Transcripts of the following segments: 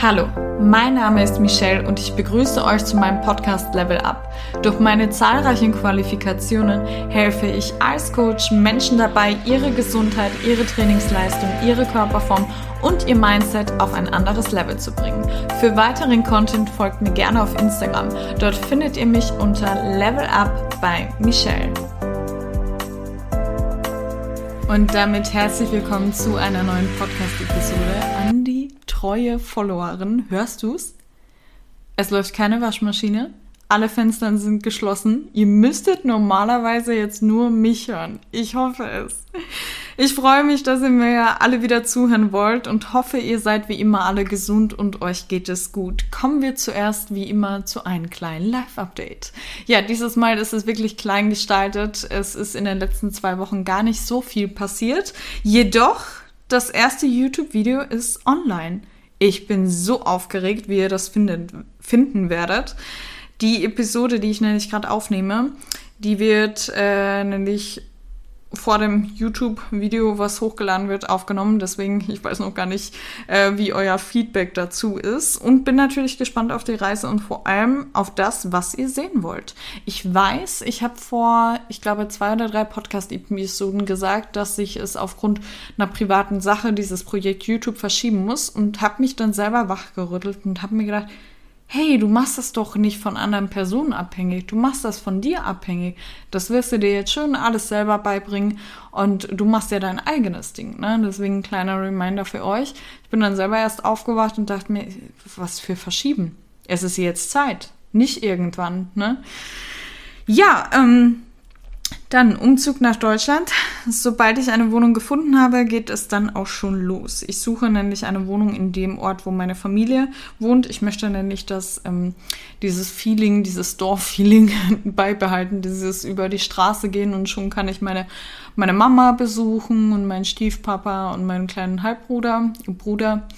Hallo, mein Name ist Michelle und ich begrüße euch zu meinem Podcast Level Up. Durch meine zahlreichen Qualifikationen helfe ich als Coach Menschen dabei, ihre Gesundheit, ihre Trainingsleistung, ihre Körperform und ihr Mindset auf ein anderes Level zu bringen. Für weiteren Content folgt mir gerne auf Instagram. Dort findet ihr mich unter Level Up bei Michelle. Und damit herzlich willkommen zu einer neuen Podcast-Episode an treue Followerin. Hörst du's? Es läuft keine Waschmaschine. Alle Fenster sind geschlossen. Ihr müsstet normalerweise jetzt nur mich hören. Ich hoffe es. Ich freue mich, dass ihr mir alle wieder zuhören wollt und hoffe, ihr seid wie immer alle gesund und euch geht es gut. Kommen wir zuerst wie immer zu einem kleinen Live-Update. Ja, dieses Mal ist es wirklich klein gestaltet. Es ist in den letzten zwei Wochen gar nicht so viel passiert. Jedoch, das erste YouTube-Video ist online. Ich bin so aufgeregt, wie ihr das findet, finden werdet. Die Episode, die ich nämlich gerade aufnehme, die wird äh, nämlich vor dem YouTube-Video, was hochgeladen wird, aufgenommen. Deswegen, ich weiß noch gar nicht, äh, wie euer Feedback dazu ist. Und bin natürlich gespannt auf die Reise und vor allem auf das, was ihr sehen wollt. Ich weiß, ich habe vor, ich glaube, zwei oder drei Podcast-Episoden gesagt, dass ich es aufgrund einer privaten Sache dieses Projekt YouTube verschieben muss und habe mich dann selber wachgerüttelt und habe mir gedacht, hey, du machst das doch nicht von anderen Personen abhängig, du machst das von dir abhängig. Das wirst du dir jetzt schön alles selber beibringen und du machst ja dein eigenes Ding. Ne? Deswegen ein kleiner Reminder für euch. Ich bin dann selber erst aufgewacht und dachte mir, was für Verschieben. Es ist jetzt Zeit, nicht irgendwann. Ne? Ja, ähm, dann Umzug nach Deutschland. Sobald ich eine Wohnung gefunden habe, geht es dann auch schon los. Ich suche nämlich eine Wohnung in dem Ort, wo meine Familie wohnt. Ich möchte nämlich dass ähm, dieses Feeling, dieses Dorffeeling beibehalten, dieses über die Straße gehen und schon kann ich meine, meine Mama besuchen und meinen Stiefpapa und meinen kleinen Halbbruder, Bruder.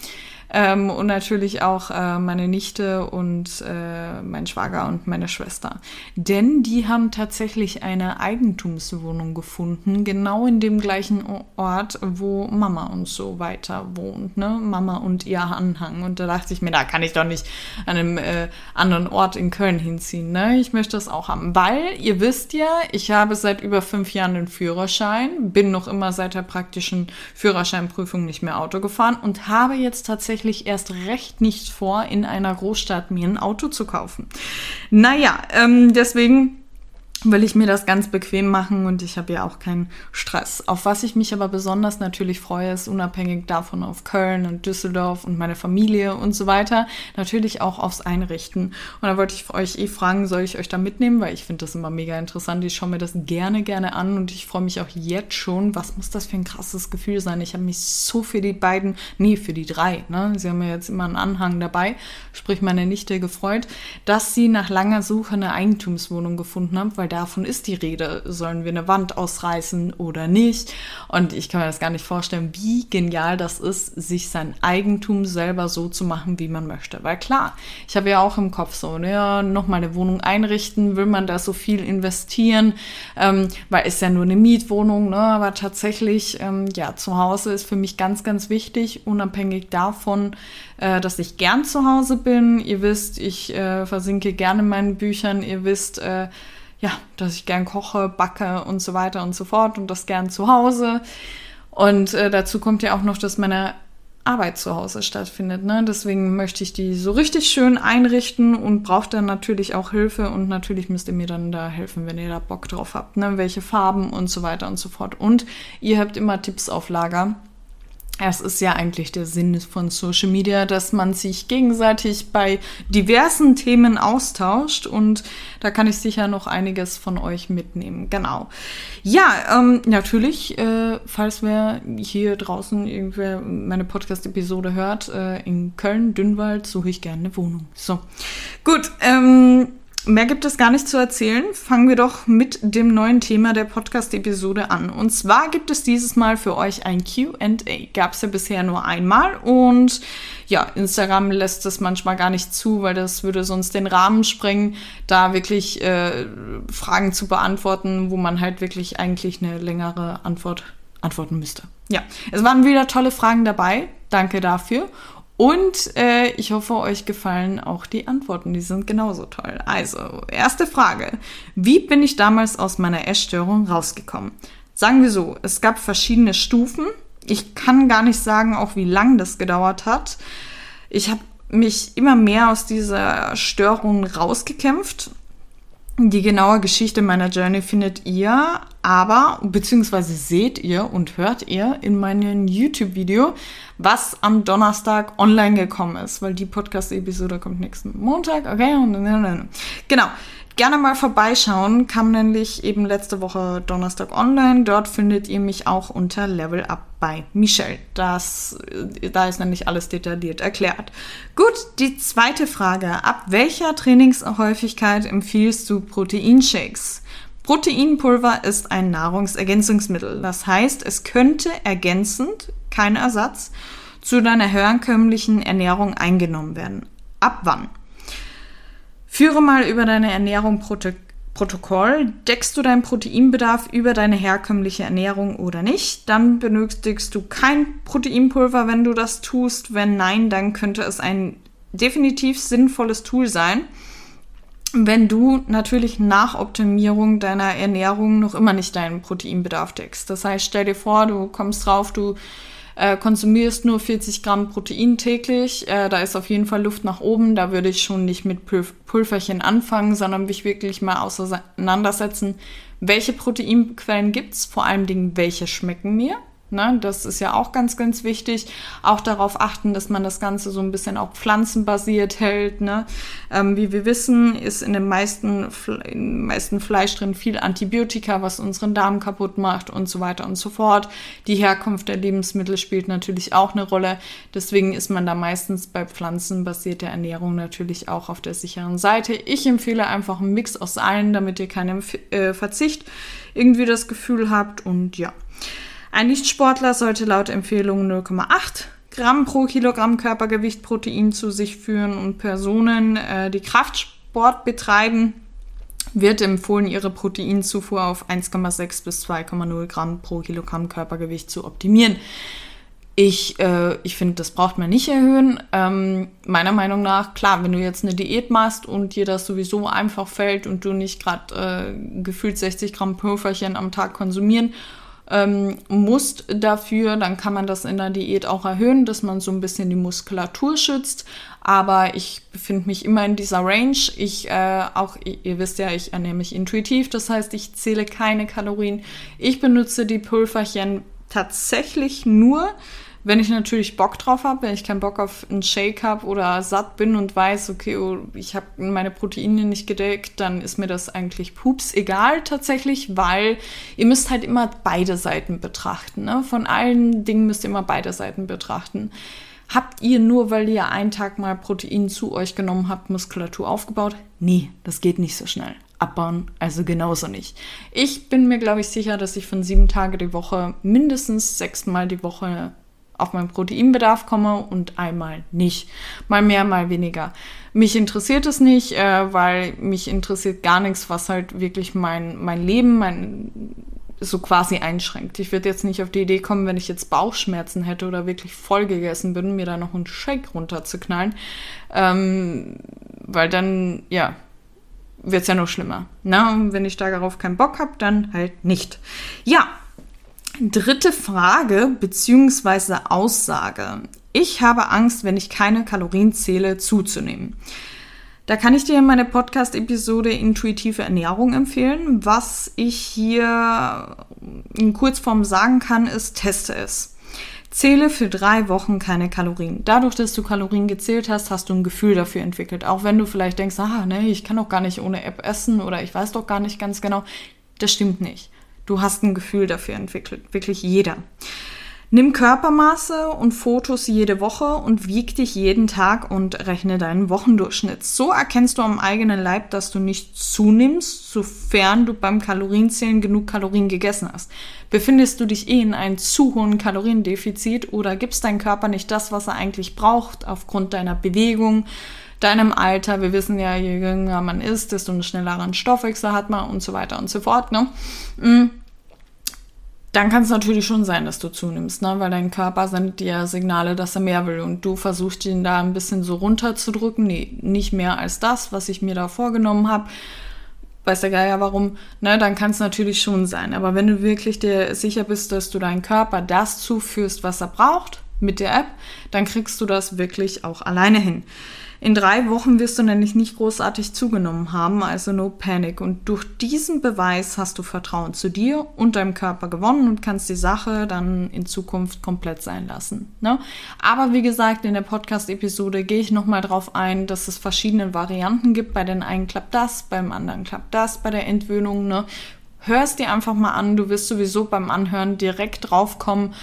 Ähm, und natürlich auch äh, meine Nichte und äh, mein Schwager und meine Schwester. Denn die haben tatsächlich eine Eigentumswohnung gefunden, genau in dem gleichen Ort, wo Mama und so weiter wohnt. Ne? Mama und ihr Anhang. Und da dachte ich mir, da kann ich doch nicht an einem äh, anderen Ort in Köln hinziehen. Ne? Ich möchte das auch haben. Weil, ihr wisst ja, ich habe seit über fünf Jahren den Führerschein, bin noch immer seit der praktischen Führerscheinprüfung nicht mehr Auto gefahren und habe jetzt tatsächlich tatsächlich erst recht nicht vor, in einer Großstadt mir ein Auto zu kaufen. Naja, ähm, deswegen will ich mir das ganz bequem machen und ich habe ja auch keinen Stress. Auf was ich mich aber besonders natürlich freue, ist unabhängig davon auf Köln und Düsseldorf und meine Familie und so weiter, natürlich auch aufs Einrichten. Und da wollte ich euch eh fragen, soll ich euch da mitnehmen, weil ich finde das immer mega interessant. Ich schaue mir das gerne, gerne an und ich freue mich auch jetzt schon. Was muss das für ein krasses Gefühl sein? Ich habe mich so für die beiden, nee, für die drei, ne? Sie haben ja jetzt immer einen Anhang dabei, sprich meine Nichte gefreut, dass sie nach langer Suche eine Eigentumswohnung gefunden haben, weil davon ist die Rede. Sollen wir eine Wand ausreißen oder nicht? Und ich kann mir das gar nicht vorstellen, wie genial das ist, sich sein Eigentum selber so zu machen, wie man möchte. Weil klar, ich habe ja auch im Kopf so, ja, nochmal eine Wohnung einrichten, will man da so viel investieren, ähm, weil ist ja nur eine Mietwohnung, ne? aber tatsächlich, ähm, ja, zu Hause ist für mich ganz, ganz wichtig, unabhängig davon, äh, dass ich gern zu Hause bin. Ihr wisst, ich äh, versinke gerne in meinen Büchern. Ihr wisst, äh, ja, dass ich gern koche, backe und so weiter und so fort und das gern zu Hause. Und äh, dazu kommt ja auch noch, dass meine Arbeit zu Hause stattfindet. Ne? Deswegen möchte ich die so richtig schön einrichten und brauche dann natürlich auch Hilfe und natürlich müsst ihr mir dann da helfen, wenn ihr da Bock drauf habt. Ne? Welche Farben und so weiter und so fort. Und ihr habt immer Tipps auf Lager. Es ist ja eigentlich der Sinn von Social Media, dass man sich gegenseitig bei diversen Themen austauscht und da kann ich sicher noch einiges von euch mitnehmen. Genau. Ja, ähm, natürlich, äh, falls wer hier draußen irgendwer meine Podcast-Episode hört, äh, in Köln, Dünnwald, suche ich gerne eine Wohnung. So, gut. Ähm, Mehr gibt es gar nicht zu erzählen. Fangen wir doch mit dem neuen Thema der Podcast-Episode an. Und zwar gibt es dieses Mal für euch ein QA. Gab es ja bisher nur einmal und ja, Instagram lässt es manchmal gar nicht zu, weil das würde sonst den Rahmen sprengen, da wirklich äh, Fragen zu beantworten, wo man halt wirklich eigentlich eine längere Antwort antworten müsste. Ja, es waren wieder tolle Fragen dabei. Danke dafür. Und äh, ich hoffe, euch gefallen auch die Antworten. Die sind genauso toll. Also, erste Frage. Wie bin ich damals aus meiner Essstörung rausgekommen? Sagen wir so, es gab verschiedene Stufen. Ich kann gar nicht sagen, auch wie lang das gedauert hat. Ich habe mich immer mehr aus dieser Störung rausgekämpft die genaue Geschichte meiner Journey findet ihr aber, beziehungsweise seht ihr und hört ihr in meinem YouTube-Video, was am Donnerstag online gekommen ist, weil die Podcast-Episode kommt nächsten Montag. Okay, genau gerne mal vorbeischauen. Kam nämlich eben letzte Woche Donnerstag online. Dort findet ihr mich auch unter Level Up bei Michelle. Das, äh, da ist nämlich alles detailliert erklärt. Gut, die zweite Frage. Ab welcher Trainingshäufigkeit empfiehlst du Proteinshakes? Proteinpulver ist ein Nahrungsergänzungsmittel. Das heißt, es könnte ergänzend, kein Ersatz, zu deiner herkömmlichen Ernährung eingenommen werden. Ab wann? Führe mal über deine Ernährung Proto Protokoll. Deckst du deinen Proteinbedarf über deine herkömmliche Ernährung oder nicht? Dann benötigst du kein Proteinpulver, wenn du das tust. Wenn nein, dann könnte es ein definitiv sinnvolles Tool sein. Wenn du natürlich nach Optimierung deiner Ernährung noch immer nicht deinen Proteinbedarf deckst. Das heißt, stell dir vor, du kommst drauf, du äh, konsumierst nur 40 Gramm Protein täglich, äh, da ist auf jeden Fall Luft nach oben. Da würde ich schon nicht mit Pulv Pulverchen anfangen, sondern mich wirklich mal auseinandersetzen, welche Proteinquellen gibt's, vor allen Dingen welche schmecken mir Ne? Das ist ja auch ganz, ganz wichtig. Auch darauf achten, dass man das Ganze so ein bisschen auch pflanzenbasiert hält. Ne? Ähm, wie wir wissen, ist in dem meisten, in meisten Fleisch drin viel Antibiotika, was unseren Darm kaputt macht und so weiter und so fort. Die Herkunft der Lebensmittel spielt natürlich auch eine Rolle. Deswegen ist man da meistens bei pflanzenbasierter Ernährung natürlich auch auf der sicheren Seite. Ich empfehle einfach einen Mix aus allen, damit ihr keinen äh, Verzicht irgendwie das Gefühl habt. Und ja. Ein Nichtsportler sollte laut Empfehlung 0,8 Gramm pro Kilogramm Körpergewicht Protein zu sich führen und Personen, äh, die Kraftsport betreiben, wird empfohlen, ihre Proteinzufuhr auf 1,6 bis 2,0 Gramm pro Kilogramm Körpergewicht zu optimieren. Ich, äh, ich finde, das braucht man nicht erhöhen. Ähm, meiner Meinung nach, klar, wenn du jetzt eine Diät machst und dir das sowieso einfach fällt und du nicht gerade äh, gefühlt 60 Gramm Pulverchen am Tag konsumieren ähm, musst dafür, dann kann man das in der Diät auch erhöhen, dass man so ein bisschen die Muskulatur schützt. Aber ich befinde mich immer in dieser Range. Ich äh, auch, ihr wisst ja, ich ernähre mich intuitiv, das heißt, ich zähle keine Kalorien. Ich benutze die Pulverchen tatsächlich nur, wenn ich natürlich Bock drauf habe, wenn ich keinen Bock auf einen Shake habe oder satt bin und weiß, okay, oh, ich habe meine Proteine nicht gedeckt, dann ist mir das eigentlich pups egal tatsächlich, weil ihr müsst halt immer beide Seiten betrachten. Ne? Von allen Dingen müsst ihr immer beide Seiten betrachten. Habt ihr nur, weil ihr einen Tag mal Protein zu euch genommen habt, Muskulatur aufgebaut? Nee, das geht nicht so schnell. Abbauen, also genauso nicht. Ich bin mir, glaube ich, sicher, dass ich von sieben Tage die Woche mindestens sechsmal die Woche auf meinen Proteinbedarf komme und einmal nicht. Mal mehr, mal weniger. Mich interessiert es nicht, äh, weil mich interessiert gar nichts, was halt wirklich mein, mein Leben, mein so quasi einschränkt. Ich würde jetzt nicht auf die Idee kommen, wenn ich jetzt Bauchschmerzen hätte oder wirklich voll gegessen bin, mir da noch einen Shake runterzuknallen. Ähm, weil dann, ja, wird es ja noch schlimmer. Na, und wenn ich darauf keinen Bock habe, dann halt nicht. Ja, Dritte Frage bzw. Aussage. Ich habe Angst, wenn ich keine Kalorien zähle, zuzunehmen. Da kann ich dir meine Podcast-Episode Intuitive Ernährung empfehlen. Was ich hier in Kurzform sagen kann, ist, teste es. Zähle für drei Wochen keine Kalorien. Dadurch, dass du Kalorien gezählt hast, hast du ein Gefühl dafür entwickelt. Auch wenn du vielleicht denkst, ah, ne, ich kann doch gar nicht ohne App essen oder ich weiß doch gar nicht ganz genau. Das stimmt nicht. Du hast ein Gefühl dafür entwickelt, wirklich jeder. Nimm Körpermaße und Fotos jede Woche und wieg dich jeden Tag und rechne deinen Wochendurchschnitt. So erkennst du am eigenen Leib, dass du nicht zunimmst, sofern du beim Kalorienzählen genug Kalorien gegessen hast. Befindest du dich eh in einem zu hohen Kaloriendefizit oder gibst dein Körper nicht das, was er eigentlich braucht, aufgrund deiner Bewegung, deinem Alter. Wir wissen ja, je jünger man ist, desto einen schnelleren Stoffwechsel hat man und so weiter und so fort. Ne? Mm dann kann es natürlich schon sein, dass du zunimmst, ne? weil dein Körper sendet dir Signale, dass er mehr will und du versuchst ihn da ein bisschen so runterzudrücken. Nee, nicht mehr als das, was ich mir da vorgenommen habe. Weiß der Geier warum, ne? Dann kann es natürlich schon sein. Aber wenn du wirklich dir sicher bist, dass du deinem Körper das zuführst, was er braucht mit der App, dann kriegst du das wirklich auch alleine hin. In drei Wochen wirst du nämlich nicht großartig zugenommen haben, also no panic. Und durch diesen Beweis hast du Vertrauen zu dir und deinem Körper gewonnen und kannst die Sache dann in Zukunft komplett sein lassen. Ne? Aber wie gesagt, in der Podcast-Episode gehe ich nochmal drauf ein, dass es verschiedene Varianten gibt. Bei den einen klappt das, beim anderen klappt das, bei der Entwöhnung. Ne? Hörst dir einfach mal an, du wirst sowieso beim Anhören direkt draufkommen,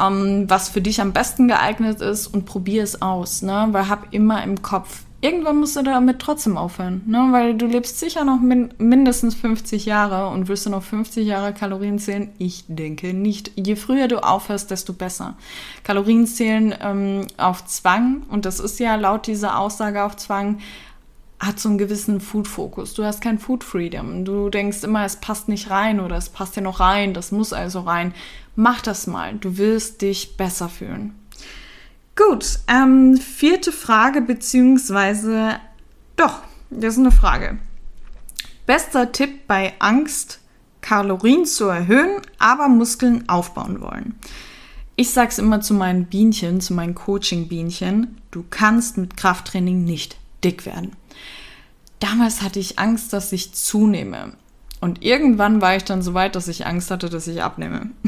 ähm, was für dich am besten geeignet ist und probier es aus, ne? Weil hab immer im Kopf, irgendwann musst du damit trotzdem aufhören, ne? Weil du lebst sicher noch min mindestens 50 Jahre und wirst du noch 50 Jahre Kalorien zählen? Ich denke nicht. Je früher du aufhörst, desto besser. Kalorien zählen ähm, auf Zwang und das ist ja laut dieser Aussage auf Zwang hat so einen gewissen Food-Fokus. Du hast kein Food-Freedom. Du denkst immer, es passt nicht rein oder es passt ja noch rein, das muss also rein. Mach das mal. Du wirst dich besser fühlen. Gut, ähm, vierte Frage, beziehungsweise doch, das ist eine Frage. Bester Tipp bei Angst, Kalorien zu erhöhen, aber Muskeln aufbauen wollen. Ich sage es immer zu meinen Bienchen, zu meinen Coaching-Bienchen, du kannst mit Krafttraining nicht dick werden. Damals hatte ich Angst, dass ich zunehme. Und irgendwann war ich dann so weit, dass ich Angst hatte, dass ich abnehme.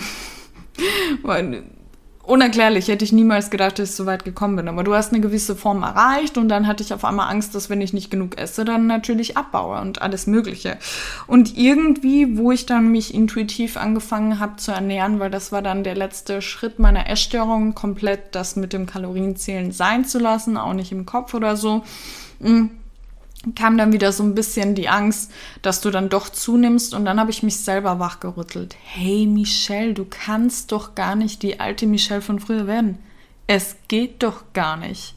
Unerklärlich, hätte ich niemals gedacht, dass ich so weit gekommen bin. Aber du hast eine gewisse Form erreicht und dann hatte ich auf einmal Angst, dass wenn ich nicht genug esse, dann natürlich abbaue und alles Mögliche. Und irgendwie, wo ich dann mich intuitiv angefangen habe zu ernähren, weil das war dann der letzte Schritt meiner Essstörung, komplett das mit dem Kalorienzählen sein zu lassen, auch nicht im Kopf oder so hm kam dann wieder so ein bisschen die Angst, dass du dann doch zunimmst und dann habe ich mich selber wachgerüttelt. Hey Michelle, du kannst doch gar nicht die alte Michelle von früher werden. Es geht doch gar nicht.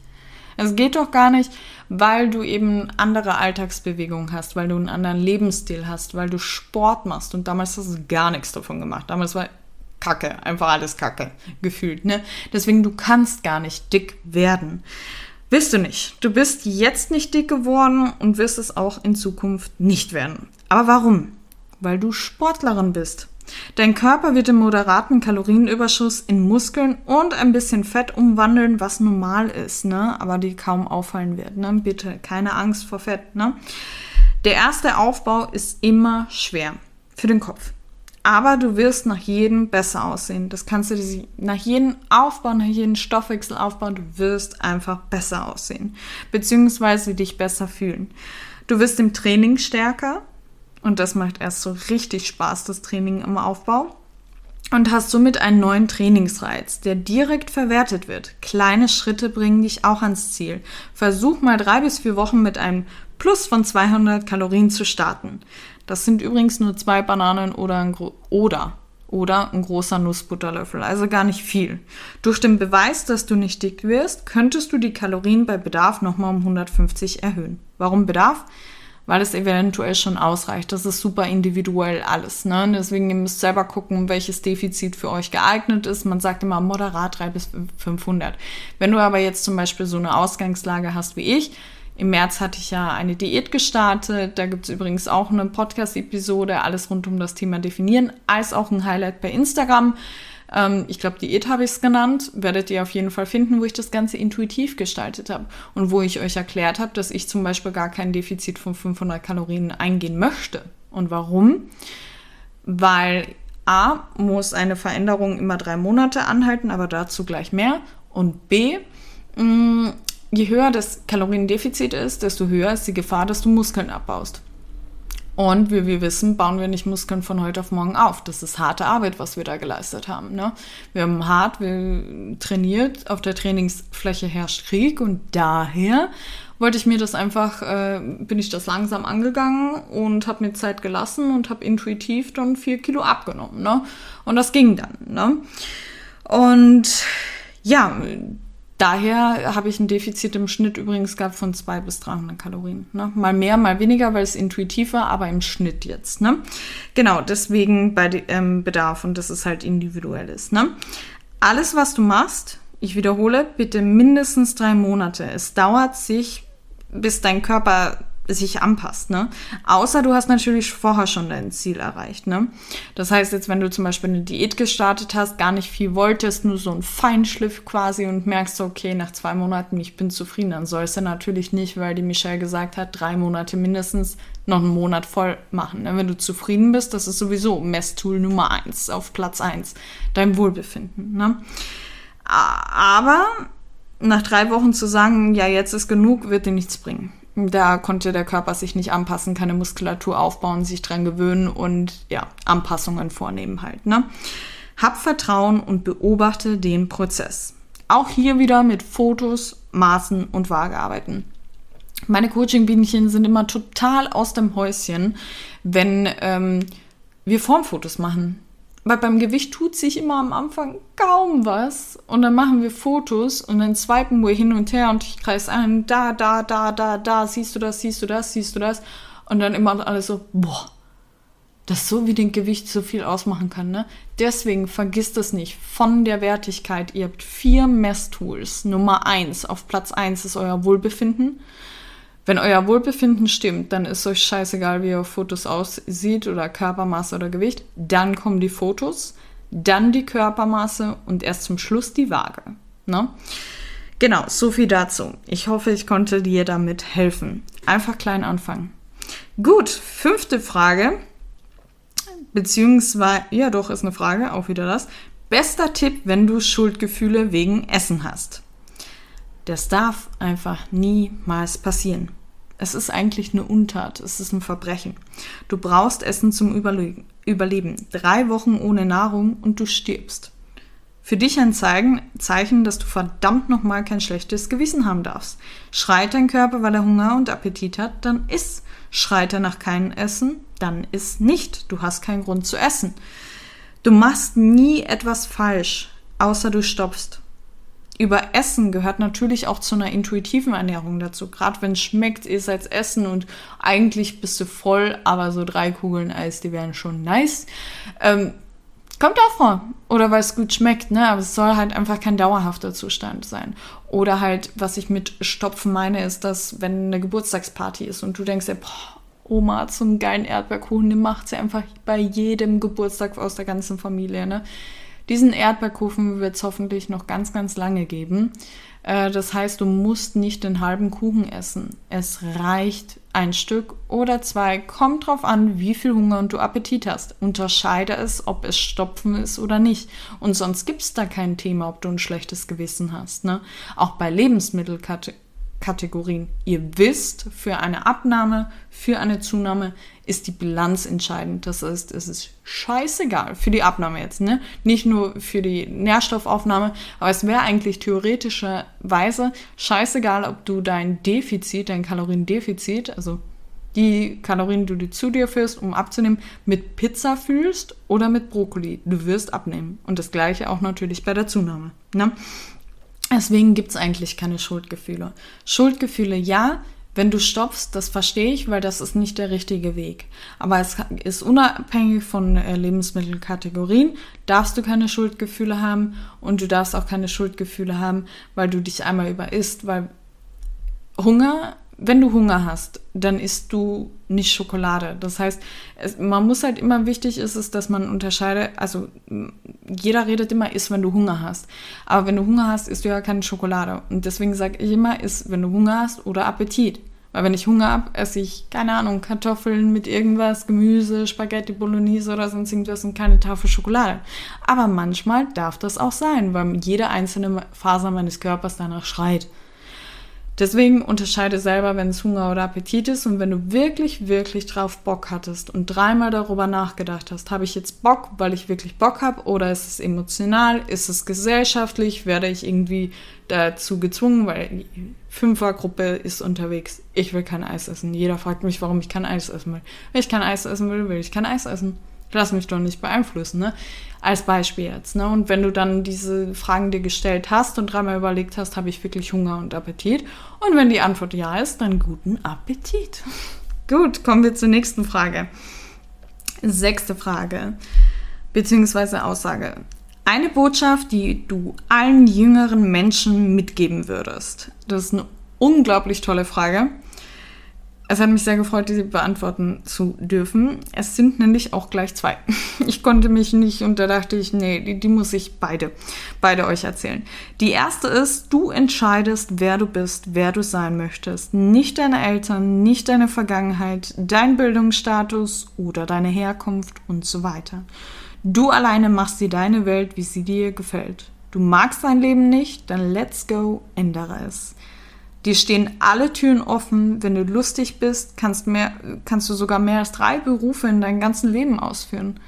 Es geht doch gar nicht, weil du eben andere Alltagsbewegungen hast, weil du einen anderen Lebensstil hast, weil du Sport machst und damals hast du gar nichts davon gemacht. Damals war Kacke, einfach alles Kacke gefühlt, ne? Deswegen du kannst gar nicht dick werden. Willst du nicht. Du bist jetzt nicht dick geworden und wirst es auch in Zukunft nicht werden. Aber warum? Weil du Sportlerin bist. Dein Körper wird den moderaten Kalorienüberschuss in Muskeln und ein bisschen Fett umwandeln, was normal ist, ne? Aber die kaum auffallen wird, ne? Bitte, keine Angst vor Fett, ne? Der erste Aufbau ist immer schwer für den Kopf. Aber du wirst nach jedem besser aussehen. Das kannst du dir nach jedem Aufbau, nach jedem Stoffwechsel aufbauen. Du wirst einfach besser aussehen. Beziehungsweise dich besser fühlen. Du wirst im Training stärker. Und das macht erst so richtig Spaß, das Training im Aufbau. Und hast somit einen neuen Trainingsreiz, der direkt verwertet wird. Kleine Schritte bringen dich auch ans Ziel. Versuch mal drei bis vier Wochen mit einem Plus von 200 Kalorien zu starten. Das sind übrigens nur zwei Bananen oder ein, oder, oder ein großer Nussbutterlöffel, also gar nicht viel. Durch den Beweis, dass du nicht dick wirst, könntest du die Kalorien bei Bedarf nochmal um 150 erhöhen. Warum Bedarf? Weil es eventuell schon ausreicht. Das ist super individuell alles. Ne? Deswegen ihr müsst selber gucken, welches Defizit für euch geeignet ist. Man sagt immer moderat 3 bis 500. Wenn du aber jetzt zum Beispiel so eine Ausgangslage hast wie ich, im März hatte ich ja eine Diät gestartet. Da gibt es übrigens auch eine Podcast-Episode, alles rund um das Thema Definieren, als auch ein Highlight bei Instagram. Ähm, ich glaube, Diät habe ich es genannt. Werdet ihr auf jeden Fall finden, wo ich das Ganze intuitiv gestaltet habe und wo ich euch erklärt habe, dass ich zum Beispiel gar kein Defizit von 500 Kalorien eingehen möchte. Und warum? Weil A muss eine Veränderung immer drei Monate anhalten, aber dazu gleich mehr. Und B, mm, je höher das Kaloriendefizit ist, desto höher ist die Gefahr, dass du Muskeln abbaust. Und wie wir wissen, bauen wir nicht Muskeln von heute auf morgen auf. Das ist harte Arbeit, was wir da geleistet haben. Ne? Wir haben hart wir trainiert, auf der Trainingsfläche herrscht Krieg und daher wollte ich mir das einfach, äh, bin ich das langsam angegangen und habe mir Zeit gelassen und habe intuitiv dann vier Kilo abgenommen. Ne? Und das ging dann. Ne? Und ja, Daher habe ich ein Defizit im Schnitt übrigens gehabt von 200 bis 300 Kalorien. Ne? Mal mehr, mal weniger, weil es intuitiv war, aber im Schnitt jetzt. Ne? Genau, deswegen bei ähm, Bedarf und das ist halt individuell ist. Ne? Alles, was du machst, ich wiederhole, bitte mindestens drei Monate. Es dauert sich, bis dein Körper sich anpasst, ne? Außer du hast natürlich vorher schon dein Ziel erreicht, ne? Das heißt jetzt, wenn du zum Beispiel eine Diät gestartet hast, gar nicht viel wolltest, nur so ein Feinschliff quasi und merkst, okay, nach zwei Monaten, ich bin zufrieden, dann sollst du natürlich nicht, weil die Michelle gesagt hat, drei Monate mindestens noch einen Monat voll machen. Ne? Wenn du zufrieden bist, das ist sowieso Messtool Nummer eins, auf Platz eins, dein Wohlbefinden, ne? Aber nach drei Wochen zu sagen, ja, jetzt ist genug, wird dir nichts bringen. Da konnte der Körper sich nicht anpassen, keine Muskulatur aufbauen, sich dran gewöhnen und ja, Anpassungen vornehmen halt. Ne? Hab Vertrauen und beobachte den Prozess. Auch hier wieder mit Fotos, Maßen und Waage arbeiten. Meine Coaching-Bienchen sind immer total aus dem Häuschen, wenn ähm, wir Formfotos machen. Weil beim Gewicht tut sich immer am Anfang kaum was. Und dann machen wir Fotos und dann swipen wir hin und her und ich kreise ein, da, da, da, da, da, siehst du das, siehst du das, siehst du das. Und dann immer alles so, boah, das so wie den Gewicht so viel ausmachen kann, ne? Deswegen vergisst es nicht. Von der Wertigkeit, ihr habt vier Messtools. Nummer eins, auf Platz eins ist euer Wohlbefinden. Wenn euer Wohlbefinden stimmt, dann ist euch scheißegal, wie ihr auf Fotos aussieht oder Körpermaße oder Gewicht. Dann kommen die Fotos, dann die Körpermaße und erst zum Schluss die Waage. Ne? Genau, so viel dazu. Ich hoffe, ich konnte dir damit helfen. Einfach klein anfangen. Gut, fünfte Frage. Beziehungsweise, ja doch, ist eine Frage, auch wieder das. Bester Tipp, wenn du Schuldgefühle wegen Essen hast. Das darf einfach niemals passieren. Es ist eigentlich eine Untat, es ist ein Verbrechen. Du brauchst Essen zum Überle Überleben. Drei Wochen ohne Nahrung und du stirbst. Für dich ein Zeichen, dass du verdammt nochmal kein schlechtes Gewissen haben darfst. Schreit dein Körper, weil er Hunger und Appetit hat, dann iss. Schreit er nach keinem Essen, dann iss nicht. Du hast keinen Grund zu essen. Du machst nie etwas falsch, außer du stoppst über Essen gehört natürlich auch zu einer intuitiven Ernährung dazu. Gerade wenn es schmeckt, ihr seid Essen und eigentlich bist du voll, aber so drei Kugeln Eis, die wären schon nice. Ähm, kommt auch vor. Oder weil es gut schmeckt, ne? Aber es soll halt einfach kein dauerhafter Zustand sein. Oder halt, was ich mit Stopfen meine, ist, dass wenn eine Geburtstagsparty ist und du denkst dir, boah, Oma einen geilen Erdbeerkuchen, den macht sie einfach bei jedem Geburtstag aus der ganzen Familie, ne? Diesen Erdbeerkuchen wird es hoffentlich noch ganz, ganz lange geben. Äh, das heißt, du musst nicht den halben Kuchen essen. Es reicht ein Stück oder zwei. Kommt drauf an, wie viel Hunger und du Appetit hast. Unterscheide es, ob es Stopfen ist oder nicht. Und sonst gibt es da kein Thema, ob du ein schlechtes Gewissen hast. Ne? Auch bei Lebensmittelkategorien Kategorien. Ihr wisst, für eine Abnahme, für eine Zunahme ist die Bilanz entscheidend. Das heißt, es ist scheißegal für die Abnahme jetzt, ne? Nicht nur für die Nährstoffaufnahme, aber es wäre eigentlich theoretischerweise scheißegal, ob du dein Defizit, dein Kaloriendefizit, also die Kalorien, die du zu dir führst, um abzunehmen, mit Pizza fühlst oder mit Brokkoli. Du wirst abnehmen. Und das gleiche auch natürlich bei der Zunahme. Ne? Deswegen gibt es eigentlich keine Schuldgefühle. Schuldgefühle ja, wenn du stoppst, das verstehe ich, weil das ist nicht der richtige Weg. Aber es ist unabhängig von äh, Lebensmittelkategorien, darfst du keine Schuldgefühle haben und du darfst auch keine Schuldgefühle haben, weil du dich einmal überisst, weil Hunger wenn du Hunger hast, dann isst du nicht Schokolade. Das heißt, es, man muss halt immer wichtig ist es, dass man unterscheidet, also jeder redet immer, isst, wenn du Hunger hast. Aber wenn du Hunger hast, isst du ja keine Schokolade. Und deswegen sage ich immer, isst, wenn du Hunger hast oder Appetit. Weil wenn ich Hunger habe, esse ich, keine Ahnung, Kartoffeln mit irgendwas, Gemüse, Spaghetti Bolognese oder sonst irgendwas und keine Tafel Schokolade. Aber manchmal darf das auch sein, weil jede einzelne Faser meines Körpers danach schreit. Deswegen unterscheide selber, wenn es Hunger oder Appetit ist und wenn du wirklich, wirklich drauf Bock hattest und dreimal darüber nachgedacht hast, habe ich jetzt Bock, weil ich wirklich Bock habe oder ist es emotional, ist es gesellschaftlich, werde ich irgendwie dazu gezwungen, weil die Fünfergruppe ist unterwegs, ich will kein Eis essen. Jeder fragt mich, warum ich kein Eis essen will. Wenn ich kein Eis essen will, will ich kein Eis essen. Lass mich doch nicht beeinflussen, ne? Als Beispiel jetzt, ne? Und wenn du dann diese Fragen dir gestellt hast und dreimal überlegt hast, habe ich wirklich Hunger und Appetit? Und wenn die Antwort ja ist, dann guten Appetit. Gut, kommen wir zur nächsten Frage. Sechste Frage, beziehungsweise Aussage. Eine Botschaft, die du allen jüngeren Menschen mitgeben würdest. Das ist eine unglaublich tolle Frage. Es hat mich sehr gefreut, diese beantworten zu dürfen. Es sind nämlich auch gleich zwei. Ich konnte mich nicht und da dachte ich, nee, die, die, muss ich beide, beide euch erzählen. Die erste ist, du entscheidest, wer du bist, wer du sein möchtest. Nicht deine Eltern, nicht deine Vergangenheit, dein Bildungsstatus oder deine Herkunft und so weiter. Du alleine machst dir deine Welt, wie sie dir gefällt. Du magst dein Leben nicht, dann let's go, ändere es. Dir stehen alle Türen offen. Wenn du lustig bist, kannst, mehr, kannst du sogar mehr als drei Berufe in deinem ganzen Leben ausführen.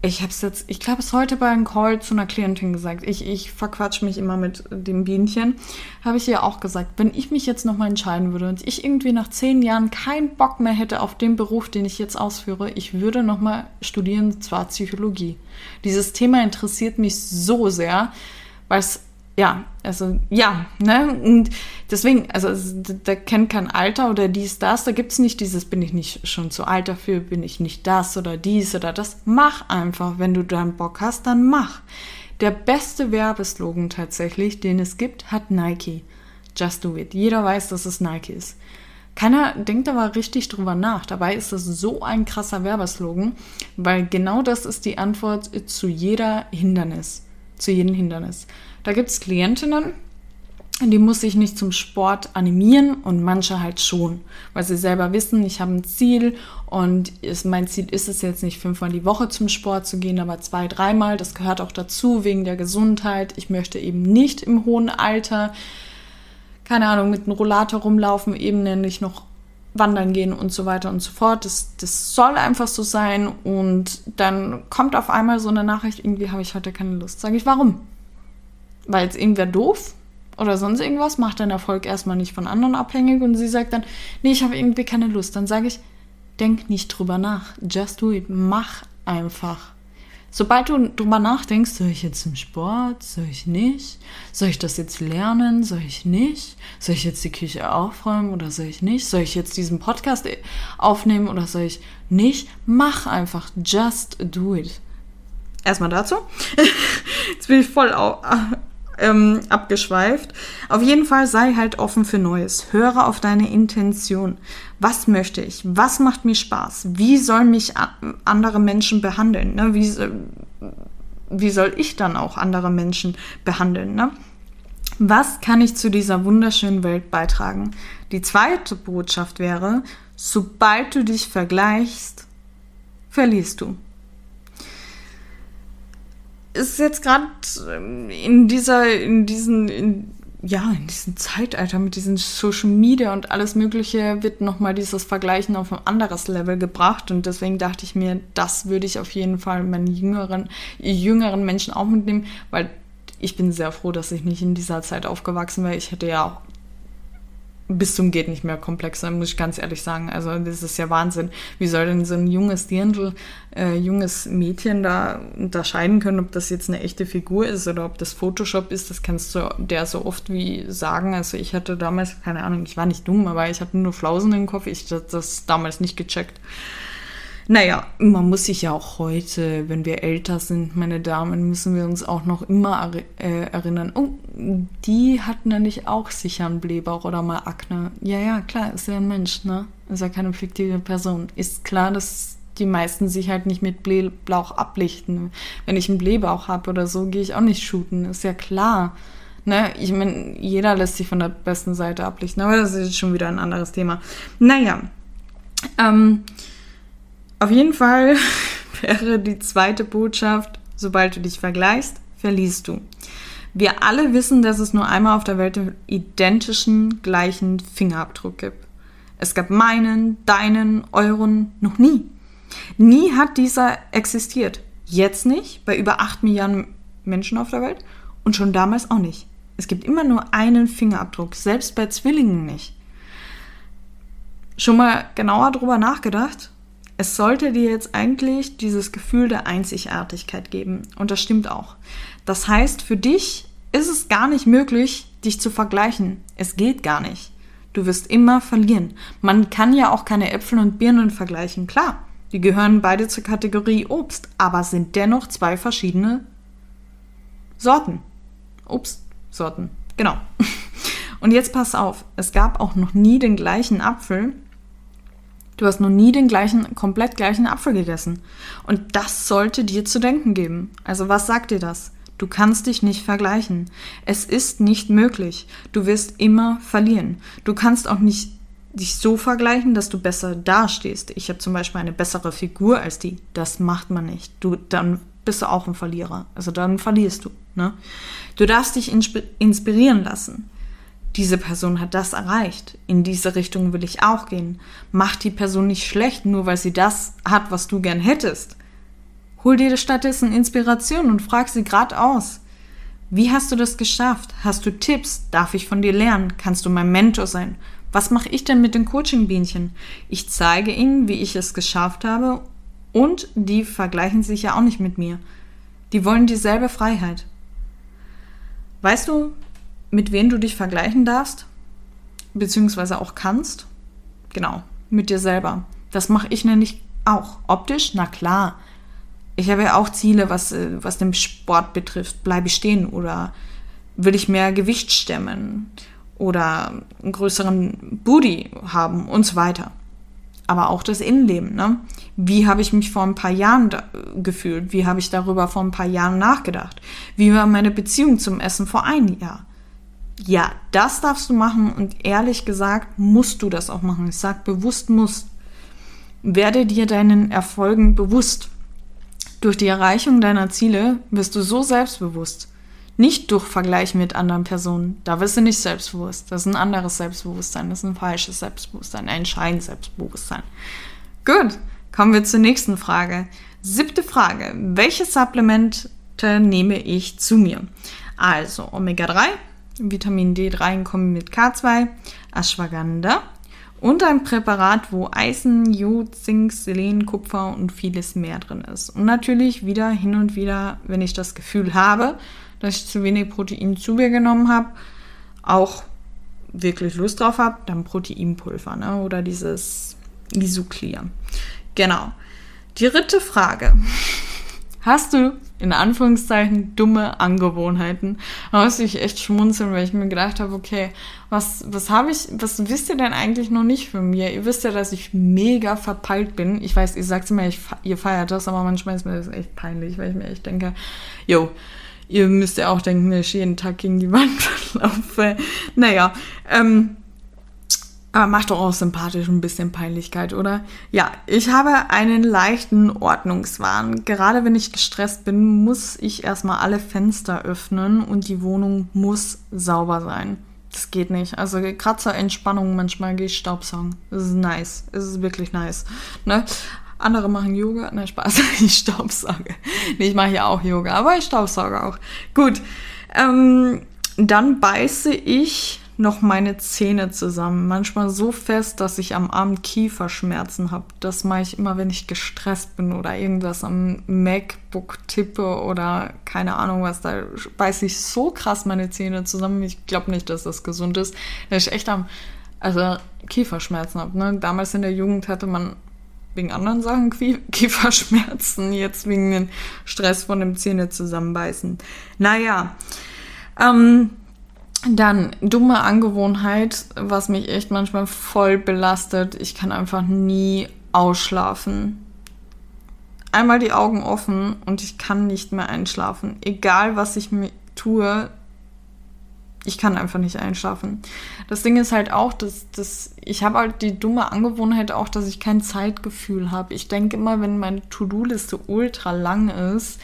Ich habe es jetzt, ich glaube, es heute bei einem Call zu einer Klientin gesagt. Ich, ich verquatsch mich immer mit dem Bienchen. Habe ich ihr auch gesagt, wenn ich mich jetzt nochmal entscheiden würde und ich irgendwie nach zehn Jahren keinen Bock mehr hätte auf den Beruf, den ich jetzt ausführe, ich würde nochmal studieren, zwar Psychologie. Dieses Thema interessiert mich so sehr, weil es ja, also ja, ne? Und deswegen, also da kennt kein Alter oder dies, das, da gibt es nicht dieses, bin ich nicht schon zu alt dafür, bin ich nicht das oder dies oder das. Mach einfach, wenn du dann Bock hast, dann mach. Der beste Werbeslogan tatsächlich, den es gibt, hat Nike. Just do it. Jeder weiß, dass es Nike ist. Keiner denkt aber richtig drüber nach. Dabei ist das so ein krasser Werbeslogan, weil genau das ist die Antwort zu jeder Hindernis. Zu jedem Hindernis. Da gibt es Klientinnen, die muss ich nicht zum Sport animieren und manche halt schon, weil sie selber wissen, ich habe ein Ziel und ist, mein Ziel ist es jetzt nicht fünfmal die Woche zum Sport zu gehen, aber zwei, dreimal. Das gehört auch dazu wegen der Gesundheit. Ich möchte eben nicht im hohen Alter, keine Ahnung, mit einem Rollator rumlaufen, eben nämlich noch wandern gehen und so weiter und so fort. Das, das soll einfach so sein und dann kommt auf einmal so eine Nachricht, irgendwie habe ich heute keine Lust. Sage ich, warum? weil es irgendwer doof oder sonst irgendwas, macht dein Erfolg erstmal nicht von anderen abhängig und sie sagt dann, nee, ich habe irgendwie keine Lust. Dann sage ich, denk nicht drüber nach. Just do it. Mach einfach. Sobald du drüber nachdenkst, soll ich jetzt zum Sport, soll ich nicht? Soll ich das jetzt lernen, soll ich nicht? Soll ich jetzt die Küche aufräumen oder soll ich nicht? Soll ich jetzt diesen Podcast aufnehmen oder soll ich nicht? Mach einfach, just do it. Erstmal dazu. Jetzt bin ich voll ähm, abgeschweift. Auf jeden Fall sei halt offen für Neues. Höre auf deine Intention. Was möchte ich? Was macht mir Spaß? Wie sollen mich andere Menschen behandeln? Ne? Wie, wie soll ich dann auch andere Menschen behandeln? Ne? Was kann ich zu dieser wunderschönen Welt beitragen? Die zweite Botschaft wäre, sobald du dich vergleichst, verlierst du ist jetzt gerade ähm, in dieser, in diesen, in, ja, in diesem Zeitalter mit diesen Social Media und alles Mögliche wird nochmal dieses Vergleichen auf ein anderes Level gebracht. Und deswegen dachte ich mir, das würde ich auf jeden Fall meinen jüngeren, jüngeren Menschen auch mitnehmen, weil ich bin sehr froh, dass ich nicht in dieser Zeit aufgewachsen wäre. Ich hätte ja auch bis zum geht nicht mehr komplexer, muss ich ganz ehrlich sagen. Also das ist ja Wahnsinn. Wie soll denn so ein junges Dirndl, äh, junges Mädchen da unterscheiden können, ob das jetzt eine echte Figur ist oder ob das Photoshop ist? Das kannst du der so oft wie sagen. Also ich hatte damals, keine Ahnung, ich war nicht dumm, aber ich hatte nur Flausen im Kopf. Ich hatte das damals nicht gecheckt. Naja, man muss sich ja auch heute, wenn wir älter sind, meine Damen, müssen wir uns auch noch immer äh, erinnern. Oh, die hatten ja nicht auch sicher einen Blähbauch oder mal Akne. Ja, ja, klar, ist ja ein Mensch, ne? Ist ja keine fiktive Person. Ist klar, dass die meisten sich halt nicht mit Blähbauch ablichten. Wenn ich einen Blähbauch habe oder so, gehe ich auch nicht shooten. Ist ja klar. Ne? Ich meine, jeder lässt sich von der besten Seite ablichten, aber das ist schon wieder ein anderes Thema. Naja, ähm, auf jeden Fall wäre die zweite Botschaft, sobald du dich vergleichst, verliest du. Wir alle wissen, dass es nur einmal auf der Welt den identischen, gleichen Fingerabdruck gibt. Es gab meinen, deinen, euren noch nie. Nie hat dieser existiert. Jetzt nicht, bei über 8 Milliarden Menschen auf der Welt und schon damals auch nicht. Es gibt immer nur einen Fingerabdruck, selbst bei Zwillingen nicht. Schon mal genauer drüber nachgedacht? Es sollte dir jetzt eigentlich dieses Gefühl der Einzigartigkeit geben. Und das stimmt auch. Das heißt, für dich ist es gar nicht möglich, dich zu vergleichen. Es geht gar nicht. Du wirst immer verlieren. Man kann ja auch keine Äpfel und Birnen vergleichen. Klar, die gehören beide zur Kategorie Obst, aber sind dennoch zwei verschiedene Sorten. Obstsorten. Genau. Und jetzt pass auf, es gab auch noch nie den gleichen Apfel. Du hast noch nie den gleichen, komplett gleichen Apfel gegessen. Und das sollte dir zu denken geben. Also was sagt dir das? Du kannst dich nicht vergleichen. Es ist nicht möglich. Du wirst immer verlieren. Du kannst auch nicht dich so vergleichen, dass du besser dastehst. Ich habe zum Beispiel eine bessere Figur als die. Das macht man nicht. Du, dann bist du auch ein Verlierer. Also dann verlierst du. Ne? Du darfst dich inspirieren lassen. Diese Person hat das erreicht. In diese Richtung will ich auch gehen. Mach die Person nicht schlecht, nur weil sie das hat, was du gern hättest. Hol dir stattdessen Inspiration und frag sie grad aus. Wie hast du das geschafft? Hast du Tipps? Darf ich von dir lernen? Kannst du mein Mentor sein? Was mache ich denn mit den Coaching-Bienchen? Ich zeige ihnen, wie ich es geschafft habe und die vergleichen sich ja auch nicht mit mir. Die wollen dieselbe Freiheit. Weißt du, mit wem du dich vergleichen darfst? Beziehungsweise auch kannst? Genau, mit dir selber. Das mache ich nämlich auch. Optisch? Na klar. Ich habe ja auch Ziele, was, äh, was den Sport betrifft. Bleibe ich stehen oder will ich mehr Gewicht stemmen oder einen größeren Booty haben und so weiter aber auch das Innenleben. Ne? Wie habe ich mich vor ein paar Jahren gefühlt? Wie habe ich darüber vor ein paar Jahren nachgedacht? Wie war meine Beziehung zum Essen vor einem Jahr? Ja, das darfst du machen und ehrlich gesagt musst du das auch machen. Ich sage bewusst musst. Werde dir deinen Erfolgen bewusst. Durch die Erreichung deiner Ziele wirst du so selbstbewusst, nicht durch Vergleich mit anderen Personen. Da wirst du nicht selbstbewusst. Das ist ein anderes Selbstbewusstsein. Das ist ein falsches Selbstbewusstsein, ein Scheinselbstbewusstsein. Gut, kommen wir zur nächsten Frage. Siebte Frage. Welche Supplemente nehme ich zu mir? Also Omega-3, Vitamin D3 kommen mit K2, Ashwagandha und ein Präparat, wo Eisen, Jod, Zink, Selen, Kupfer und vieles mehr drin ist. Und natürlich wieder hin und wieder, wenn ich das Gefühl habe, dass ich zu wenig Protein zu mir genommen habe, auch wirklich Lust drauf habe, dann Proteinpulver ne? oder dieses Isoclear. Genau. Die dritte Frage. Hast du in Anführungszeichen dumme Angewohnheiten? Da musste ich echt schmunzeln, weil ich mir gedacht habe, okay, was, was habe ich, was wisst ihr denn eigentlich noch nicht von mir? Ihr wisst ja, dass ich mega verpeilt bin. Ich weiß, ihr sagt immer, ich, ihr feiert das, aber manchmal ist mir das echt peinlich, weil ich mir echt denke, yo, ihr müsst ja auch denken, dass ich jeden Tag gegen die Wand laufe. Naja, ähm, aber macht doch auch sympathisch ein bisschen Peinlichkeit, oder? Ja, ich habe einen leichten Ordnungswahn. Gerade wenn ich gestresst bin, muss ich erstmal alle Fenster öffnen und die Wohnung muss sauber sein. Das geht nicht. Also gerade zur Entspannung manchmal gehe ich Staubsaugen. Das ist nice. Es ist wirklich nice. Ne? Andere machen Yoga. Nein, Spaß, ich staubsauge. Nee, ich mache ja auch Yoga, aber ich staubsauge auch. Gut. Ähm, dann beiße ich noch meine Zähne zusammen. Manchmal so fest, dass ich am Abend Kieferschmerzen habe. Das mache ich immer, wenn ich gestresst bin oder irgendwas am MacBook tippe oder keine Ahnung was. Da beiße ich so krass meine Zähne zusammen. Ich glaube nicht, dass das gesund ist. Dass ich echt am, also Kieferschmerzen habe. Ne? Damals in der Jugend hatte man wegen anderen Sachen Kieferschmerzen, jetzt wegen dem Stress von dem Zähne zusammenbeißen. Naja, ähm, dann dumme Angewohnheit, was mich echt manchmal voll belastet. Ich kann einfach nie ausschlafen. Einmal die Augen offen und ich kann nicht mehr einschlafen. Egal was ich tue, ich kann einfach nicht einschlafen. Das Ding ist halt auch, dass, dass ich habe halt die dumme Angewohnheit auch, dass ich kein Zeitgefühl habe. Ich denke immer, wenn meine To-Do-Liste ultra lang ist,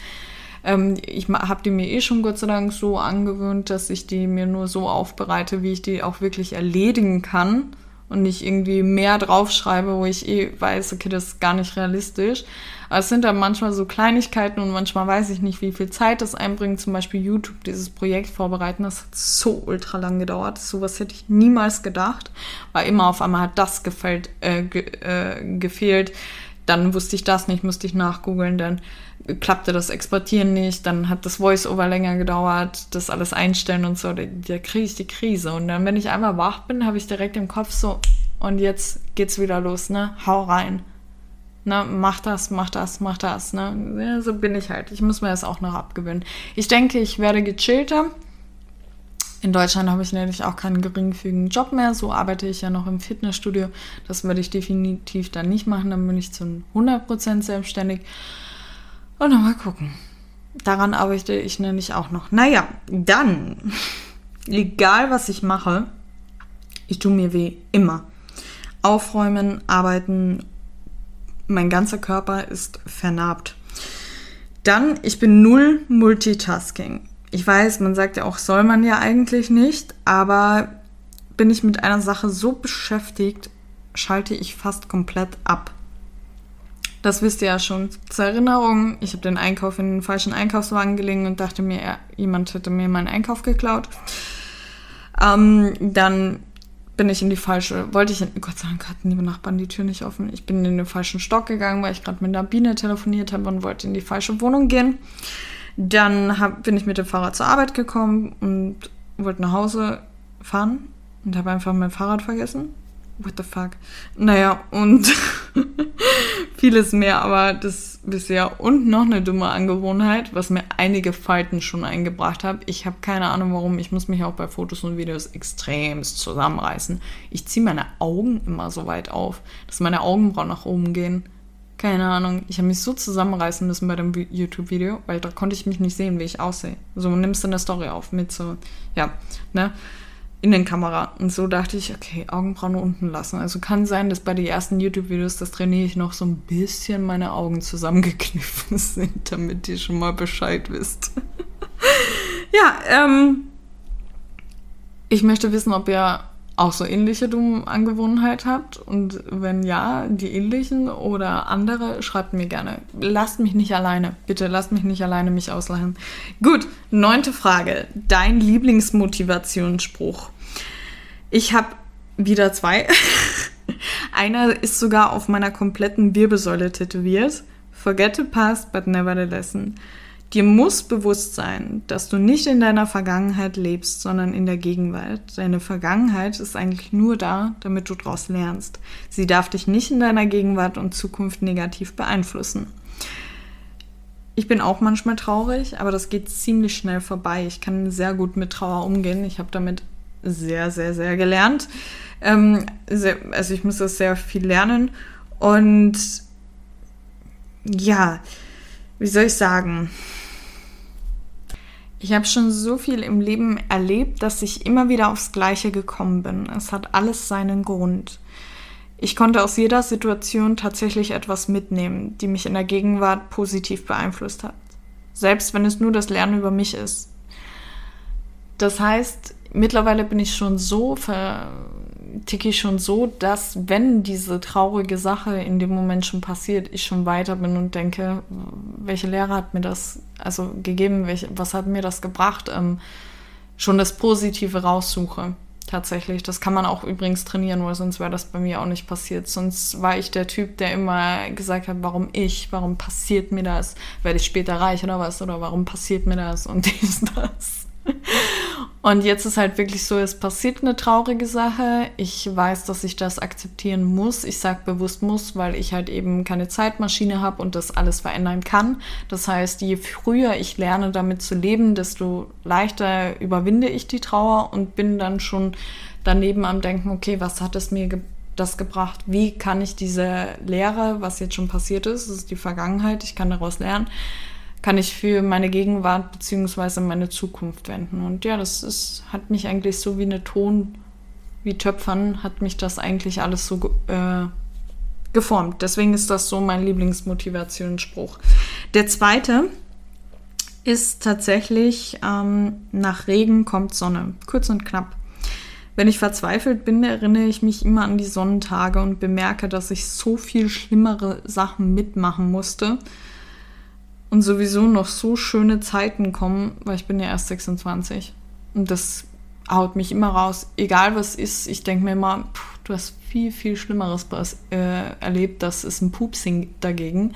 ähm, ich habe die mir eh schon Gott sei Dank so angewöhnt, dass ich die mir nur so aufbereite, wie ich die auch wirklich erledigen kann und nicht irgendwie mehr draufschreibe, wo ich eh weiß, okay, das ist gar nicht realistisch. Aber es sind dann manchmal so Kleinigkeiten und manchmal weiß ich nicht, wie viel Zeit das einbringt. Zum Beispiel YouTube, dieses Projekt vorbereiten, das hat so ultra lang gedauert. Sowas hätte ich niemals gedacht, weil immer auf einmal hat das gefällt, äh, ge, äh, gefehlt. Dann wusste ich das nicht, musste ich nachgoogeln, dann klappte das Exportieren nicht, dann hat das Voice-Over länger gedauert, das alles einstellen und so, da, da kriege ich die Krise. Und dann, wenn ich einmal wach bin, habe ich direkt im Kopf so, und jetzt geht's wieder los, ne? Hau rein. Ne, mach das, mach das, mach das. Ne? Ja, so bin ich halt. Ich muss mir das auch noch abgewöhnen. Ich denke, ich werde gechillter. In Deutschland habe ich nämlich auch keinen geringfügigen Job mehr. So arbeite ich ja noch im Fitnessstudio. Das werde ich definitiv dann nicht machen. Dann bin ich zu 100% selbstständig. Und dann mal gucken. Daran arbeite ich nämlich auch noch. Naja, dann, egal was ich mache, ich tue mir wie immer. Aufräumen, arbeiten mein ganzer Körper ist vernarbt. Dann, ich bin null Multitasking. Ich weiß, man sagt ja auch, soll man ja eigentlich nicht, aber bin ich mit einer Sache so beschäftigt, schalte ich fast komplett ab. Das wisst ihr ja schon. Zur Erinnerung, ich habe den Einkauf in den falschen Einkaufswagen gelegen und dachte mir, jemand hätte mir meinen Einkauf geklaut. Ähm, dann bin ich in die falsche, wollte ich, in, Gott sei Dank hatten die Nachbarn die Tür nicht offen. Ich bin in den falschen Stock gegangen, weil ich gerade mit einer Biene telefoniert habe und wollte in die falsche Wohnung gehen. Dann hab, bin ich mit dem Fahrrad zur Arbeit gekommen und wollte nach Hause fahren und habe einfach mein Fahrrad vergessen what the fuck. Naja, und vieles mehr, aber das bisher und noch eine dumme Angewohnheit, was mir einige Falten schon eingebracht hat. Ich habe keine Ahnung warum. Ich muss mich auch bei Fotos und Videos extremst zusammenreißen. Ich ziehe meine Augen immer so weit auf, dass meine Augenbrauen nach oben gehen. Keine Ahnung. Ich habe mich so zusammenreißen müssen bei dem YouTube-Video, weil da konnte ich mich nicht sehen, wie ich aussehe. So nimmst du eine Story auf mit so, ja, ne? Innenkamera. Und so dachte ich, okay, Augenbrauen unten lassen. Also kann sein, dass bei den ersten YouTube-Videos, das trainiere ich noch so ein bisschen meine Augen zusammengekniffen sind, damit ihr schon mal Bescheid wisst. ja, ähm, ich möchte wissen, ob ihr auch so ähnliche dumme Angewohnheit habt und wenn ja, die ähnlichen oder andere, schreibt mir gerne. Lasst mich nicht alleine. Bitte lasst mich nicht alleine mich auslachen. Gut, neunte Frage. Dein Lieblingsmotivationsspruch. Ich habe wieder zwei. Einer ist sogar auf meiner kompletten Wirbelsäule tätowiert. Forget the past, but never the lesson. Dir muss bewusst sein, dass du nicht in deiner Vergangenheit lebst, sondern in der Gegenwart. Deine Vergangenheit ist eigentlich nur da, damit du daraus lernst. Sie darf dich nicht in deiner Gegenwart und Zukunft negativ beeinflussen. Ich bin auch manchmal traurig, aber das geht ziemlich schnell vorbei. Ich kann sehr gut mit Trauer umgehen. Ich habe damit sehr, sehr, sehr gelernt. Ähm, sehr, also ich muss das sehr viel lernen. Und ja, wie soll ich sagen? Ich habe schon so viel im Leben erlebt, dass ich immer wieder aufs Gleiche gekommen bin. Es hat alles seinen Grund. Ich konnte aus jeder Situation tatsächlich etwas mitnehmen, die mich in der Gegenwart positiv beeinflusst hat. Selbst wenn es nur das Lernen über mich ist. Das heißt, mittlerweile bin ich schon so, ticke ich schon so, dass wenn diese traurige Sache in dem Moment schon passiert, ich schon weiter bin und denke, welche Lehre hat mir das also gegeben, welche, was hat mir das gebracht, ähm, schon das Positive raussuche. Tatsächlich. Das kann man auch übrigens trainieren, weil sonst wäre das bei mir auch nicht passiert. Sonst war ich der Typ, der immer gesagt hat, warum ich, warum passiert mir das? Werde ich später reich oder was? Oder warum passiert mir das? Und dies, das. Und jetzt ist halt wirklich so, es passiert eine traurige Sache. Ich weiß, dass ich das akzeptieren muss. Ich sage bewusst muss, weil ich halt eben keine Zeitmaschine habe und das alles verändern kann. Das heißt, je früher ich lerne, damit zu leben, desto leichter überwinde ich die Trauer und bin dann schon daneben am Denken, okay, was hat es mir ge das gebracht? Wie kann ich diese Lehre, was jetzt schon passiert ist, das ist die Vergangenheit, ich kann daraus lernen, kann ich für meine Gegenwart bzw. meine Zukunft wenden. Und ja, das ist, hat mich eigentlich so wie eine Ton, wie Töpfern, hat mich das eigentlich alles so äh, geformt. Deswegen ist das so mein Lieblingsmotivationsspruch. Der zweite ist tatsächlich, ähm, nach Regen kommt Sonne. Kurz und knapp. Wenn ich verzweifelt bin, erinnere ich mich immer an die Sonnentage und bemerke, dass ich so viel schlimmere Sachen mitmachen musste, und sowieso noch so schöne Zeiten kommen, weil ich bin ja erst 26. Und das haut mich immer raus. Egal was ist, ich denke mir immer, pff, Du hast viel, viel Schlimmeres äh, erlebt. Das ist ein Pupsing dagegen.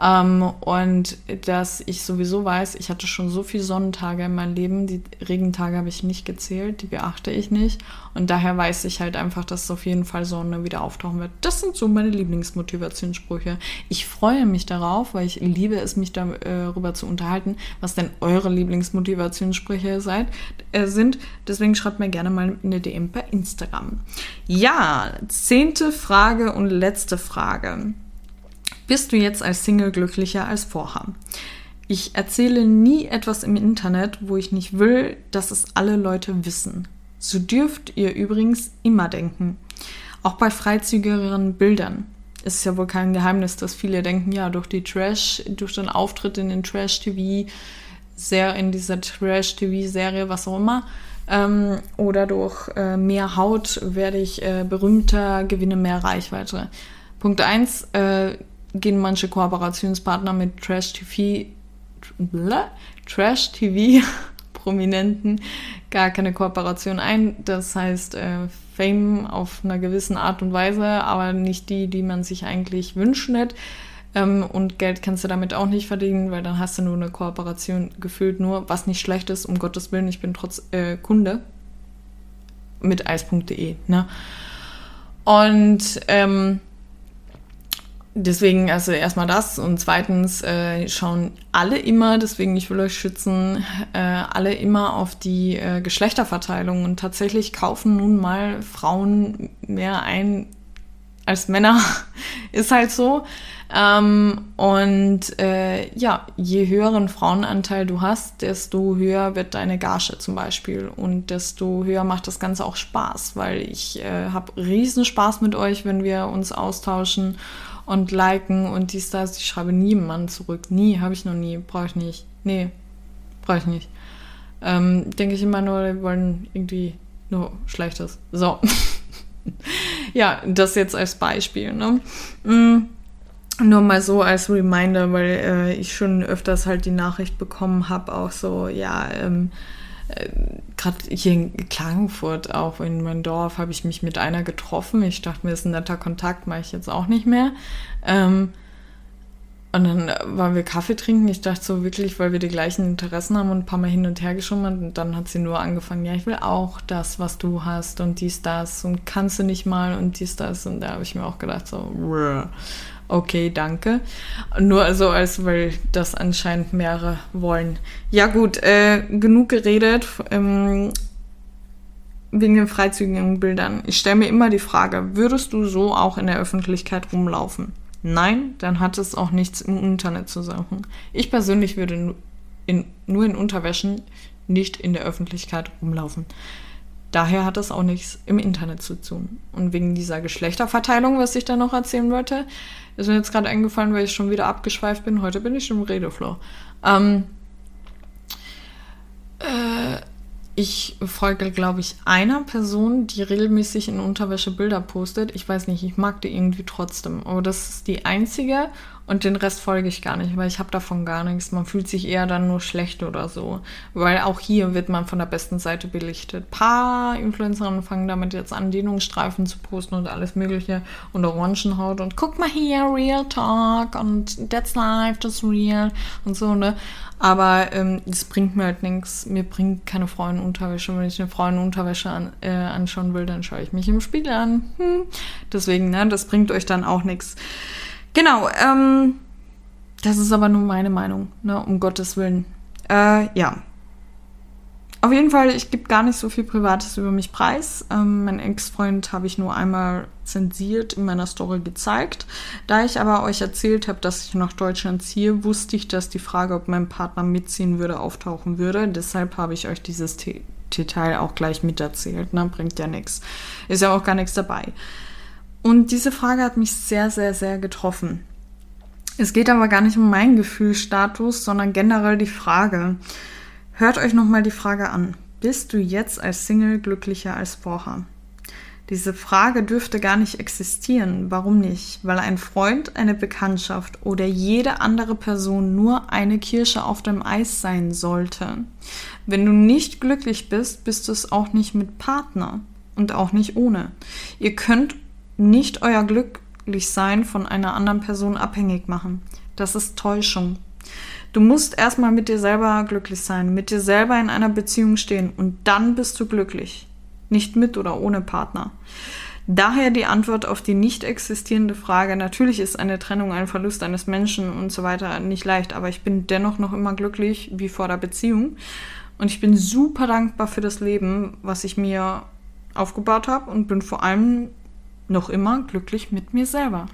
Ähm, und dass ich sowieso weiß, ich hatte schon so viele Sonnentage in meinem Leben, die Regentage habe ich nicht gezählt, die beachte ich nicht. Und daher weiß ich halt einfach, dass auf jeden Fall Sonne wieder auftauchen wird. Das sind so meine Lieblingsmotivationssprüche. Ich freue mich darauf, weil ich liebe es, mich darüber äh, zu unterhalten, was denn eure Lieblingsmotivationssprüche seid, äh, sind. Deswegen schreibt mir gerne mal eine DM per Instagram. Ja, zehnte Frage und letzte Frage. Bist du jetzt als Single glücklicher als vorher? Ich erzähle nie etwas im Internet, wo ich nicht will, dass es alle Leute wissen. So dürft ihr übrigens immer denken. Auch bei freizügigeren Bildern. Es ist ja wohl kein Geheimnis, dass viele denken, ja, durch die Trash, durch den Auftritt in den Trash-TV, sehr in dieser Trash-TV-Serie, was auch immer, ähm, oder durch äh, mehr Haut werde ich äh, berühmter, gewinne mehr Reichweite. Punkt 1, äh, gehen manche Kooperationspartner mit Trash TV, Trash TV Prominenten gar keine Kooperation ein. Das heißt äh, Fame auf einer gewissen Art und Weise, aber nicht die, die man sich eigentlich wünschen hätte. Ähm, und Geld kannst du damit auch nicht verdienen, weil dann hast du nur eine Kooperation gefühlt nur, was nicht schlecht ist, um Gottes Willen, ich bin trotz äh, Kunde mit eis.de. Ne? Und ähm, Deswegen, also erstmal das und zweitens äh, schauen alle immer, deswegen ich will euch schützen, äh, alle immer auf die äh, Geschlechterverteilung. Und tatsächlich kaufen nun mal Frauen mehr ein als Männer, ist halt so. Ähm, und äh, ja, je höheren Frauenanteil du hast, desto höher wird deine Gage zum Beispiel und desto höher macht das Ganze auch Spaß, weil ich äh, habe riesen Spaß mit euch, wenn wir uns austauschen und liken und dies, das. Ich schreibe nie einen Mann zurück. Nie, habe ich noch nie. Brauche ich nicht. Nee, brauche ich nicht. Ähm, denke ich immer nur, die wollen irgendwie nur Schlechtes. So. ja, das jetzt als Beispiel. Ne? Mm, nur mal so als Reminder, weil äh, ich schon öfters halt die Nachricht bekommen habe, auch so, ja, ähm, äh, gerade hier in Klagenfurt, auch in meinem Dorf, habe ich mich mit einer getroffen. Ich dachte mir, das ist ein netter Kontakt, mache ich jetzt auch nicht mehr. Ähm, und dann waren wir Kaffee trinken. Ich dachte so wirklich, weil wir die gleichen Interessen haben und ein paar Mal hin und her geschummert. Und dann hat sie nur angefangen, ja, ich will auch das, was du hast und dies, das und kannst du nicht mal und dies, das. Und da habe ich mir auch gedacht, so, okay, danke. Nur so, als weil das anscheinend mehrere wollen. Ja gut, äh, genug geredet. Ähm, wegen den freizügigen Bildern. Ich stelle mir immer die Frage, würdest du so auch in der Öffentlichkeit rumlaufen? Nein, dann hat es auch nichts im Internet zu suchen. Ich persönlich würde in, nur in Unterwäschen nicht in der Öffentlichkeit rumlaufen. Daher hat es auch nichts im Internet zu tun. Und wegen dieser Geschlechterverteilung, was ich da noch erzählen wollte, ist mir jetzt gerade eingefallen, weil ich schon wieder abgeschweift bin. Heute bin ich im Redeflow. Ähm, äh, ich folge, glaube ich, einer Person, die regelmäßig in Unterwäsche Bilder postet. Ich weiß nicht, ich mag die irgendwie trotzdem. Aber das ist die einzige und den Rest folge ich gar nicht, weil ich habe davon gar nichts. Man fühlt sich eher dann nur schlecht oder so. Weil auch hier wird man von der besten Seite belichtet. Paar Influencerinnen fangen damit jetzt an, Dehnungsstreifen zu posten und alles mögliche und Orangenhaut und guck mal hier, Real Talk und That's Life, that's real und so, ne? Aber ähm, das bringt mir halt nichts. Mir bringt keine Frauenunterwäsche. Wenn ich eine Frauenunterwäsche an, äh, anschauen will, dann schaue ich mich im Spiegel an. Hm. Deswegen, ne, das bringt euch dann auch nichts. Genau, ähm, das ist aber nur meine Meinung, ne, um Gottes Willen. Äh, ja. Auf jeden Fall, ich gebe gar nicht so viel Privates über mich preis. Ähm, mein Ex-Freund habe ich nur einmal zensiert in meiner Story gezeigt. Da ich aber euch erzählt habe, dass ich nach Deutschland ziehe, wusste ich, dass die Frage, ob mein Partner mitziehen würde, auftauchen würde. Deshalb habe ich euch dieses Detail auch gleich miterzählt. Ne? Bringt ja nichts. Ist ja auch gar nichts dabei. Und diese Frage hat mich sehr, sehr, sehr getroffen. Es geht aber gar nicht um meinen Gefühlsstatus, sondern generell die Frage. Hört euch nochmal die Frage an. Bist du jetzt als Single glücklicher als vorher? Diese Frage dürfte gar nicht existieren. Warum nicht? Weil ein Freund, eine Bekanntschaft oder jede andere Person nur eine Kirsche auf dem Eis sein sollte. Wenn du nicht glücklich bist, bist du es auch nicht mit Partner. und auch nicht ohne. Ihr könnt nicht euer Glücklichsein von einer anderen Person abhängig machen. Das ist Täuschung. Du musst erstmal mit dir selber glücklich sein, mit dir selber in einer Beziehung stehen und dann bist du glücklich. Nicht mit oder ohne Partner. Daher die Antwort auf die nicht existierende Frage. Natürlich ist eine Trennung ein Verlust eines Menschen und so weiter nicht leicht, aber ich bin dennoch noch immer glücklich wie vor der Beziehung. Und ich bin super dankbar für das Leben, was ich mir aufgebaut habe und bin vor allem noch immer glücklich mit mir selber.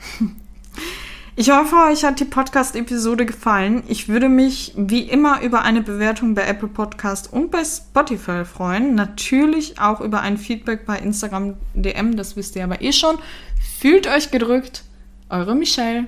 Ich hoffe, euch hat die Podcast-Episode gefallen. Ich würde mich wie immer über eine Bewertung bei Apple Podcast und bei Spotify freuen. Natürlich auch über ein Feedback bei Instagram DM, das wisst ihr aber eh schon. Fühlt euch gedrückt. Eure Michelle.